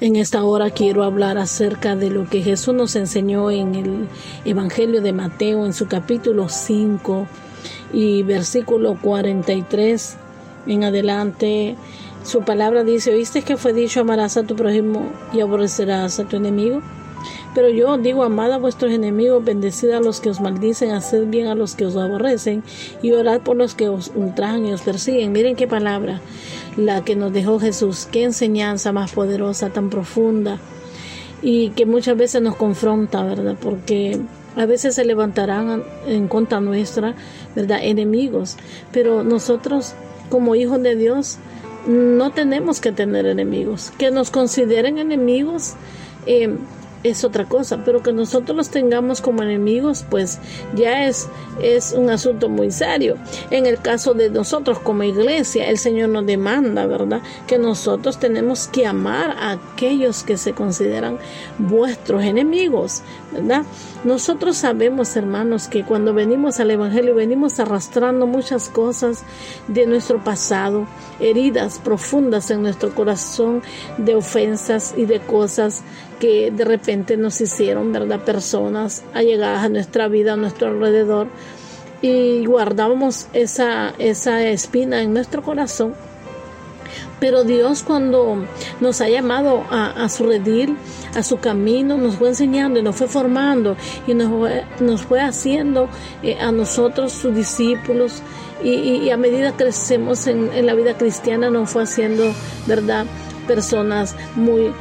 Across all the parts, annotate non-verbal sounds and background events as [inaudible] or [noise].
En esta hora quiero hablar acerca de lo que Jesús nos enseñó en el Evangelio de Mateo en su capítulo 5 y versículo 43 en adelante. Su palabra dice, ¿oíste que fue dicho amarás a tu prójimo y aborrecerás a tu enemigo? Pero yo digo, amad a vuestros enemigos, bendecid a los que os maldicen, haced bien a los que os aborrecen y orad por los que os ultrajan y os persiguen. Miren qué palabra la que nos dejó Jesús, qué enseñanza más poderosa, tan profunda y que muchas veces nos confronta, ¿verdad? Porque a veces se levantarán en contra nuestra, ¿verdad? Enemigos, pero nosotros como hijos de Dios no tenemos que tener enemigos. Que nos consideren enemigos eh, es otra cosa, pero que nosotros los tengamos como enemigos, pues ya es, es un asunto muy serio. En el caso de nosotros como iglesia, el Señor nos demanda, ¿verdad? Que nosotros tenemos que amar a aquellos que se consideran vuestros enemigos, ¿verdad? Nosotros sabemos, hermanos, que cuando venimos al Evangelio venimos arrastrando muchas cosas de nuestro pasado, heridas profundas en nuestro corazón de ofensas y de cosas que de repente nos hicieron, ¿verdad? Personas allegadas a nuestra vida, a nuestro alrededor, y guardábamos esa, esa espina en nuestro corazón. Pero Dios cuando nos ha llamado a, su redil, a su camino, nos fue enseñando y nos fue formando y nos fue, nos fue haciendo eh, a nosotros sus discípulos y, a medida que crecemos en, en, la vida cristiana nos fue haciendo, ¿verdad? Personas muy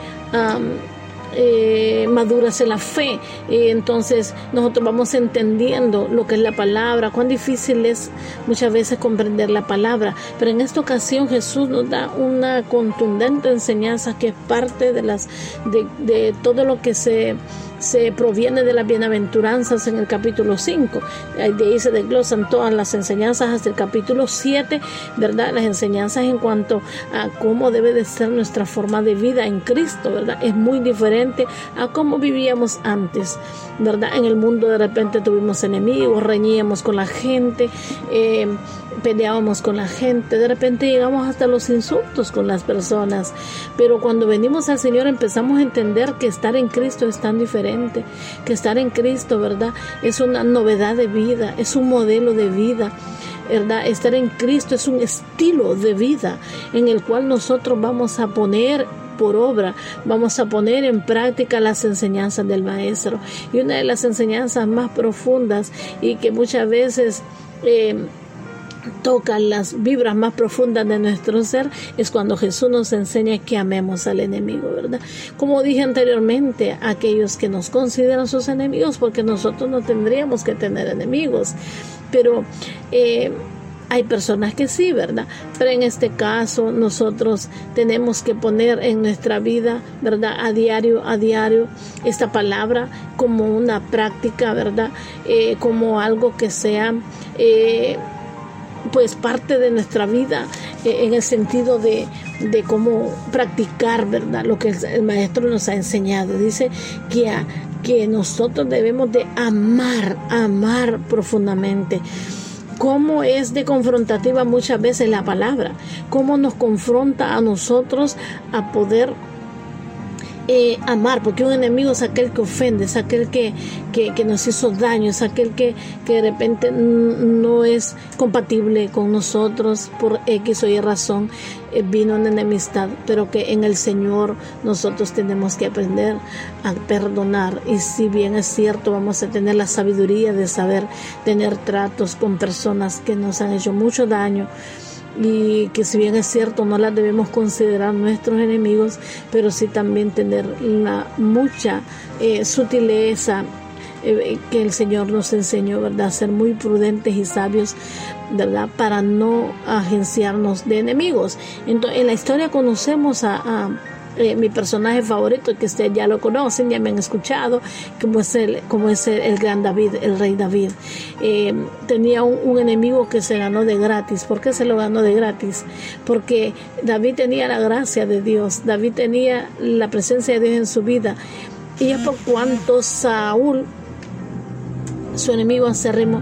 eh, maduras en la fe. Entonces nosotros vamos entendiendo lo que es la palabra, cuán difícil es muchas veces comprender la palabra. Pero en esta ocasión Jesús nos da una contundente enseñanza que es parte de las de todo lo que se se proviene de las bienaventuranzas en el capítulo 5. De ahí se desglosan todas las enseñanzas hasta el capítulo 7, ¿verdad? Las enseñanzas en cuanto a cómo debe de ser nuestra forma de vida en Cristo, ¿verdad? Es muy diferente a cómo vivíamos antes, ¿verdad? En el mundo de repente tuvimos enemigos, reñíamos con la gente, eh, peleábamos con la gente, de repente llegamos hasta los insultos con las personas, pero cuando venimos al Señor empezamos a entender que estar en Cristo es tan diferente, que estar en Cristo, ¿verdad? Es una novedad de vida, es un modelo de vida. ¿verdad? Estar en Cristo es un estilo de vida en el cual nosotros vamos a poner por obra, vamos a poner en práctica las enseñanzas del Maestro. Y una de las enseñanzas más profundas y que muchas veces... Eh, tocan las vibras más profundas de nuestro ser es cuando Jesús nos enseña que amemos al enemigo, ¿verdad? Como dije anteriormente, aquellos que nos consideran sus enemigos, porque nosotros no tendríamos que tener enemigos, pero eh, hay personas que sí, ¿verdad? Pero en este caso nosotros tenemos que poner en nuestra vida, ¿verdad? A diario, a diario, esta palabra como una práctica, ¿verdad? Eh, como algo que sea... Eh, pues parte de nuestra vida eh, en el sentido de, de, cómo practicar, ¿verdad? Lo que el, maestro nos ha enseñado. Dice que, que nosotros debemos de amar, amar profundamente cómo es de confrontativa muchas veces la palabra, cómo nos confronta a nosotros a poder eh, amar, porque un enemigo es aquel que ofende, es aquel que, que, nos hizo daño, es aquel que, que de repente no es compatible con nosotros por X o Y razón, eh, vino en enemistad, pero que en el Señor nosotros tenemos que aprender a perdonar. Y si bien es cierto, vamos a tener la sabiduría de saber tener tratos con personas que nos han hecho mucho daño, y que si bien es cierto no las debemos considerar nuestros enemigos, pero sí también tener la mucha eh, sutileza eh, que el Señor nos enseñó, ¿verdad? Ser muy prudentes y sabios, ¿verdad? Para no agenciarnos de enemigos. Entonces, en la historia conocemos a eh, mi personaje favorito, que ustedes ya lo conocen, ya me han escuchado, como es el, como es el, gran David, el rey David. Eh, tenía un, enemigo que se ganó de gratis. ¿Por qué se lo ganó de gratis? Porque David tenía la gracia de Dios, David tenía la presencia de Dios en su vida. Y es por cuanto Saúl, su enemigo acérrimo,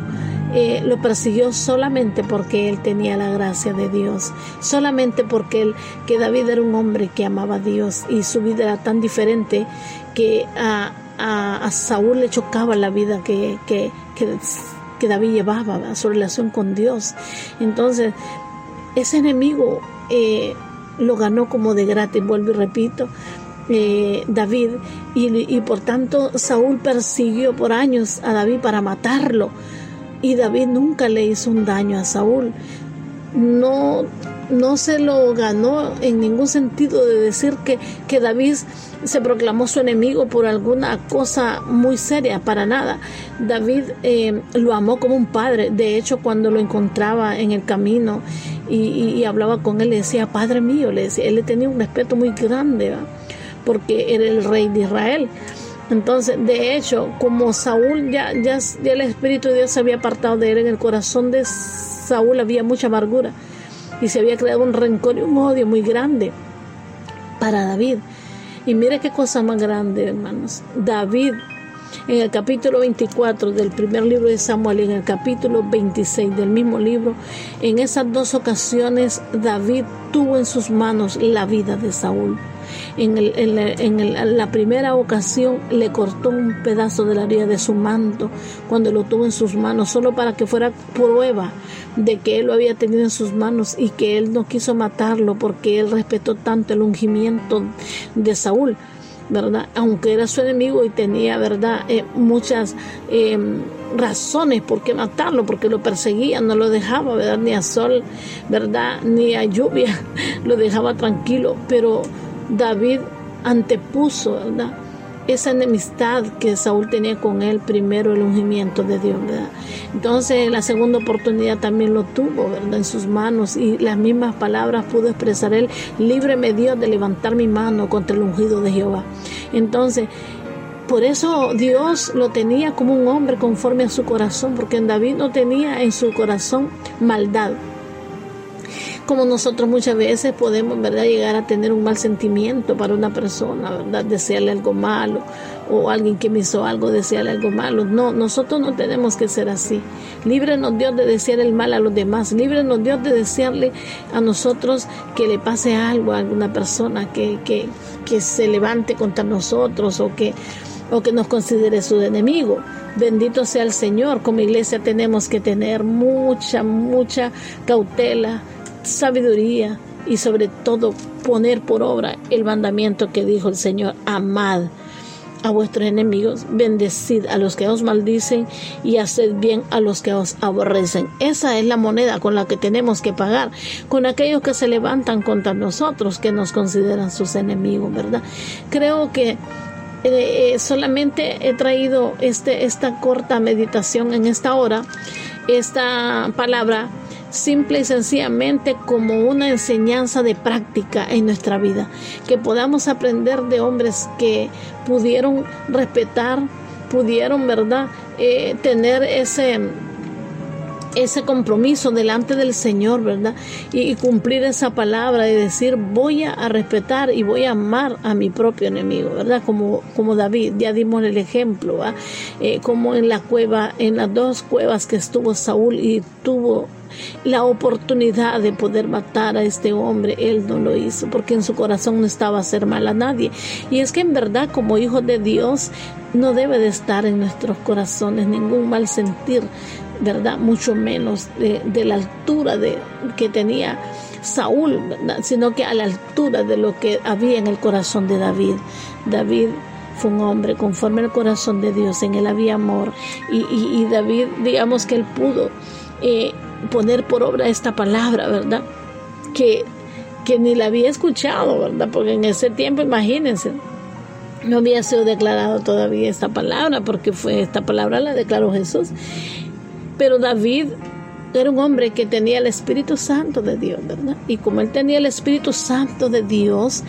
eh, lo persiguió solamente porque él tenía la gracia de Dios, solamente porque él, que David era un hombre que amaba a Dios y su vida era tan diferente que a, Saúl le chocaba la vida que, que, que, David llevaba, su relación con Dios. Entonces, ese enemigo eh, lo ganó como de gratis, vuelvo y repito, eh, David y, por tanto Saúl persiguió por años a David para matarlo y David nunca le hizo un daño a Saúl. No, no se lo ganó en ningún sentido de decir que, que David se proclamó su enemigo por alguna cosa muy seria, para nada. David eh, lo amó como un padre. De hecho, cuando lo encontraba en el camino y, hablaba con él, le decía, Padre mío, le decía, él le tenía un respeto muy grande porque era el rey de Israel. Entonces, de hecho, como Saúl ya, ya, el Espíritu de Dios se había apartado de él, en el corazón de Saúl había mucha amargura y se había creado un rencor y un odio muy grande para David. Y mire qué cosa más grande, hermanos. David, en el capítulo 24 del primer libro de Samuel y en el capítulo 26 del mismo libro, en esas dos ocasiones David tuvo en sus manos la vida de Saúl. En, la primera ocasión le cortó un pedazo de la orilla de su manto cuando lo tuvo en sus manos, solo para que fuera prueba de que él lo había tenido en sus manos y que él no quiso matarlo porque él respetó tanto el ungimiento de Saúl. ¿verdad? Aunque era su enemigo y tenía, ¿verdad? Eh, muchas eh, razones por qué matarlo, porque lo perseguía, no lo dejaba, ¿verdad? Ni a sol, ¿verdad? Ni a lluvia, [laughs] lo dejaba tranquilo, pero David antepuso. Esa enemistad que Saúl tenía con él, primero el ungimiento de Dios, ¿verdad? Entonces, la segunda oportunidad también lo tuvo. En sus manos y las mismas palabras pudo expresar él, líbreme Dios de levantar mi mano contra el ungido de Jehová. Entonces, por eso Dios lo tenía como un hombre conforme a su corazón, porque en David no tenía en su corazón maldad como nosotros muchas veces podemos, ¿verdad?, llegar a tener un mal sentimiento para una persona, ¿verdad?, desearle algo malo o alguien que me hizo algo, desearle algo malo. No, nosotros no tenemos que ser así. Líbrenos Dios de desear el mal a los demás. Líbrenos Dios de desearle a nosotros que le pase algo a alguna persona, que, que, que se levante contra nosotros o que o que nos considere su enemigo. Bendito sea el Señor. Como iglesia tenemos que tener mucha, mucha cautela, sabiduría y sobre todo poner por obra el mandamiento que dijo el Señor, amad a vuestros enemigos, bendecid a los que os maldicen y haced bien a los que os aborrecen. Esa es la moneda con la que tenemos que pagar con aquellos que se levantan contra nosotros, que nos consideran sus enemigos, ¿verdad? Creo que eh, eh, solamente he traído este, esta corta meditación en esta hora, esta palabra simple y sencillamente como una enseñanza de práctica en nuestra vida, que podamos aprender de hombres que pudieron respetar, pudieron, ¿verdad?, eh, tener ese ese compromiso delante del Señor, ¿verdad? Y, cumplir esa palabra y decir, voy a, respetar y voy a amar a mi propio enemigo, ¿verdad? Como, como David, ya dimos el ejemplo, ¿verdad? Eh, como en la cueva, en las dos cuevas que estuvo Saúl y tuvo la oportunidad de poder matar a este hombre, él no lo hizo, porque en su corazón no estaba hacer mal a nadie. Y es que en verdad, como hijos de Dios, no debe de estar en nuestros corazones ningún mal sentir ¿verdad? Mucho menos de, la altura de, que tenía Saúl, sino que a la altura de lo que había en el corazón de David. David fue un hombre conforme al corazón de Dios, en él había amor y, David, digamos que él pudo eh, poner por obra esta palabra, ¿verdad? Que, que ni la había escuchado, ¿verdad? Porque en ese tiempo, imagínense, no había sido declarado todavía esta palabra, porque fue esta palabra la declaró Jesús. Pero David era un hombre que tenía el Espíritu Santo de Dios, ¿verdad? Y como él tenía el Espíritu Santo de Dios,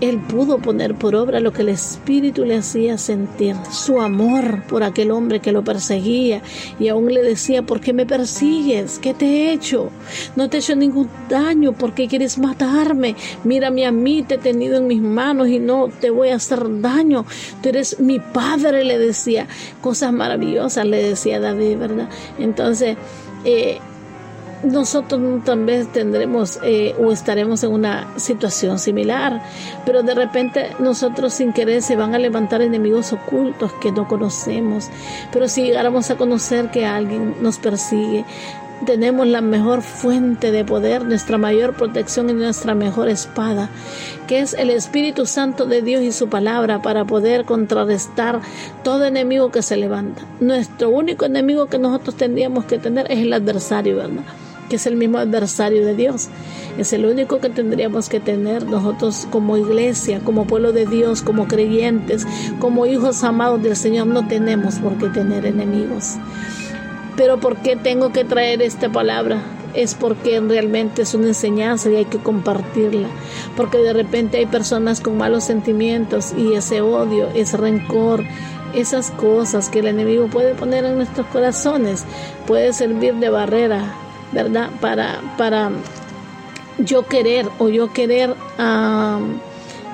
él pudo poner por obra lo que el Espíritu le hacía sentir, su amor por aquel hombre que lo perseguía y aún le decía, ¿por qué me persigues? ¿Qué te he hecho? No te he hecho ningún daño, ¿por qué quieres matarme? Mírame a mí, te he tenido en mis manos y no te voy a hacer daño. Tú eres mi padre, le decía. Cosas maravillosas le decía David, ¿verdad? Entonces, eh, nosotros también tendremos eh, o estaremos en una situación similar, pero de repente nosotros sin querer se van a levantar enemigos ocultos que no conocemos, pero si llegáramos a conocer que alguien nos persigue, tenemos la mejor fuente de poder, nuestra mayor protección y nuestra mejor espada, que es el Espíritu Santo de Dios y su palabra para poder contrarrestar todo enemigo que se levanta. Nuestro único enemigo que nosotros tendríamos que tener es el adversario, ¿verdad? Es el mismo adversario de Dios. Es el único que tendríamos que tener nosotros como iglesia, como pueblo de Dios, como creyentes, como hijos amados del Señor. No tenemos por qué tener enemigos. Pero ¿por qué tengo que traer esta palabra? Es porque realmente es una enseñanza y hay que compartirla. Porque de repente hay personas con malos sentimientos y ese odio, ese rencor, esas cosas que el enemigo puede poner en nuestros corazones, puede servir de barrera ¿verdad? Para, para yo querer o yo querer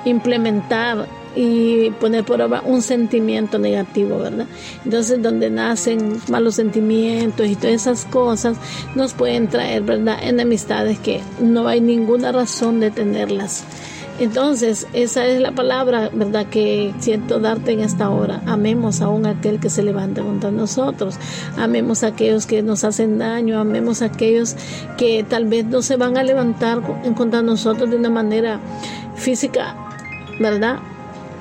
implementar y poner por obra un sentimiento negativo, ¿verdad? Entonces, donde nacen malos sentimientos y todas esas cosas, nos pueden traer, ¿verdad? Enemistades que no hay ninguna razón de tenerlas. Entonces, esa es la palabra, ¿verdad?, que siento darte en esta hora. Amemos aún a aquel que se levanta contra nosotros. Amemos a aquellos que nos hacen daño. Amemos a aquellos que tal vez no se van a levantar contra nosotros de una manera física, ¿verdad?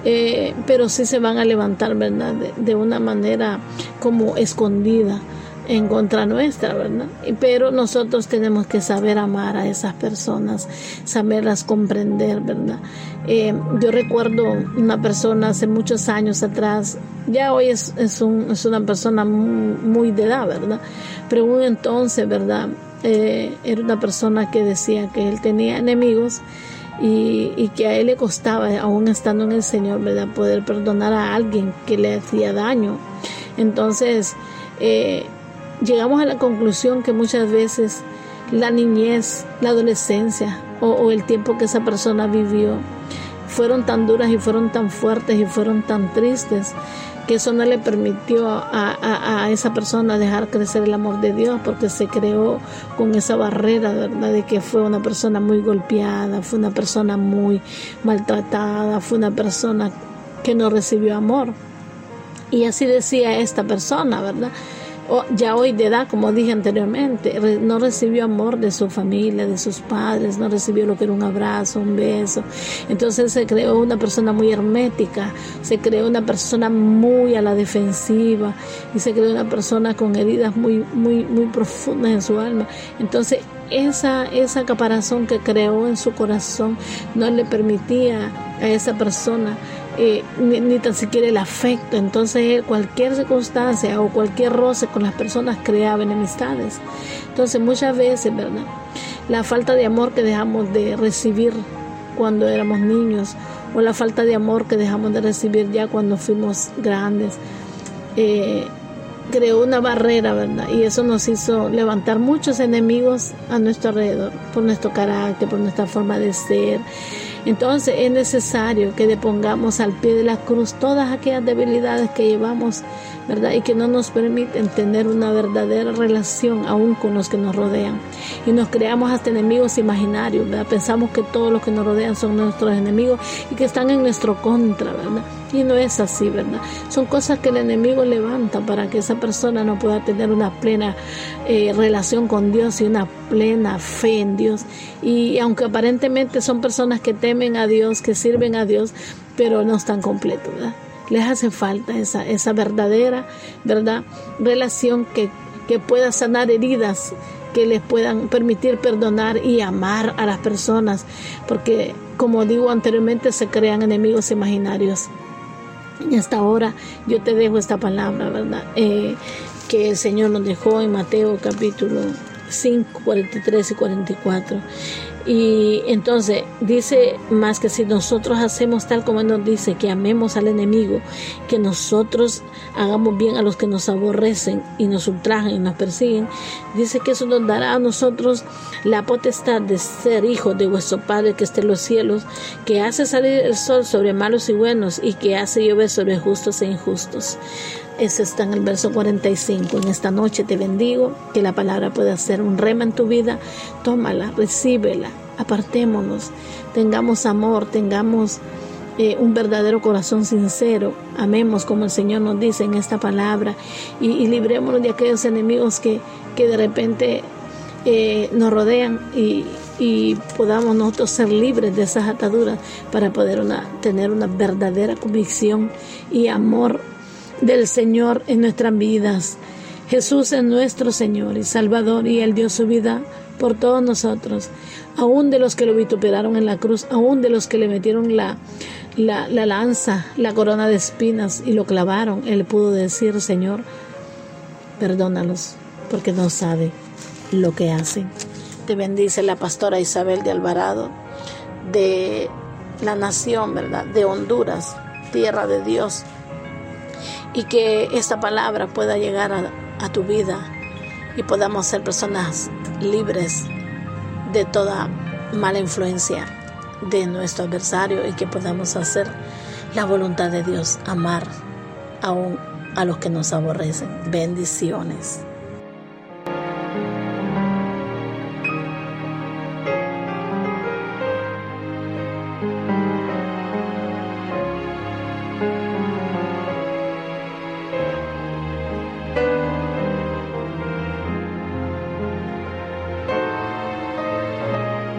Eh, pero sí se van a levantar, ¿verdad? de una manera como escondida en contra nuestra, ¿verdad? Pero nosotros tenemos que saber amar a esas personas, saberlas comprender, ¿verdad? Eh, yo recuerdo una persona hace muchos años atrás, ya hoy es, es, un, es una persona muy, de edad, ¿verdad? Pero un entonces, ¿verdad? Eh, era una persona que decía que él tenía enemigos y, y, que a él le costaba, aún estando en el Señor, ¿verdad? Poder perdonar a alguien que le hacía daño. Entonces, eh, llegamos a la conclusión que muchas veces la niñez, la adolescencia o, el tiempo que esa persona vivió fueron tan duras y fueron tan fuertes y fueron tan tristes que eso no le permitió a, esa persona dejar crecer el amor de Dios porque se creó con esa barrera ¿verdad? de que fue una persona muy golpeada, fue una persona muy maltratada, fue una persona que no recibió amor. Y así decía esta persona, ¿verdad? Ya hoy de edad, como dije anteriormente, no recibió amor de su familia, de sus padres, no recibió lo que era un abrazo, un beso. Entonces se creó una persona muy hermética, se creó una persona muy a la defensiva y se creó una persona con heridas muy, muy, muy profundas en su alma. Entonces esa, esa caparazón que creó en su corazón no le permitía a esa persona eh, ni, tan siquiera el afecto. Entonces, cualquier circunstancia o cualquier roce con las personas creaba enemistades. Entonces, muchas veces, ¿verdad? La falta de amor que dejamos de recibir cuando éramos niños o la falta de amor que dejamos de recibir ya cuando fuimos grandes. Eh, creó una barrera, ¿verdad? Y eso nos hizo levantar muchos enemigos a nuestro alrededor, por nuestro carácter, por nuestra forma de ser. Entonces es necesario que depongamos al pie de la cruz todas aquellas debilidades que llevamos, ¿verdad? Y que no nos permiten tener una verdadera relación aún con los que nos rodean. Y nos creamos hasta enemigos imaginarios, ¿verdad? Pensamos que todos los que nos rodean son nuestros enemigos y que están en nuestro contra, ¿verdad? Y no es así, ¿verdad? Son cosas que el enemigo levanta para que esa persona no pueda tener una plena eh, relación con Dios y una plena fe en Dios. Y aunque aparentemente son personas que temen a Dios, que sirven a Dios, pero no están completos, ¿verdad? Les hace falta esa, esa verdadera, ¿verdad? Relación que, que pueda sanar heridas que les puedan permitir perdonar y amar a las personas, porque como digo anteriormente se crean enemigos imaginarios. Y hasta ahora yo te dejo esta palabra, ¿verdad? Eh, que el Señor nos dejó en Mateo capítulo 5, 43 y 44. Y entonces dice más que si nosotros hacemos tal como nos dice, que amemos al enemigo, que nosotros hagamos bien a los que nos aborrecen y nos ultrajan y nos persiguen, dice que eso nos dará a nosotros la potestad de ser hijos de vuestro Padre que esté en los cielos, que hace salir el sol sobre malos y buenos y que hace llover sobre justos e injustos. Eso está en el verso 45. En esta noche te bendigo, que la palabra pueda ser un rema en tu vida. Tómala, recíbela, apartémonos, tengamos amor, tengamos eh, un verdadero corazón sincero. Amemos como el Señor nos dice en esta palabra y, y librémonos de aquellos enemigos que, que de repente eh, nos rodean y, y podamos nosotros ser libres de esas ataduras para poder una, tener una verdadera convicción y amor del Señor en nuestras vidas. Jesús es nuestro Señor y Salvador y Él dio su vida por todos nosotros, aún de los que lo vituperaron en la cruz, aún de los que le metieron la, la, la lanza, la corona de espinas y lo clavaron. Él pudo decir, Señor, perdónalos porque no sabe lo que hacen. Te bendice la pastora Isabel de Alvarado de la nación, ¿verdad? De Honduras, tierra de Dios y que esta palabra pueda llegar a, tu vida y podamos ser personas libres de toda mala influencia de nuestro adversario y que podamos hacer la voluntad de Dios, amar aún a los que nos aborrecen. Bendiciones.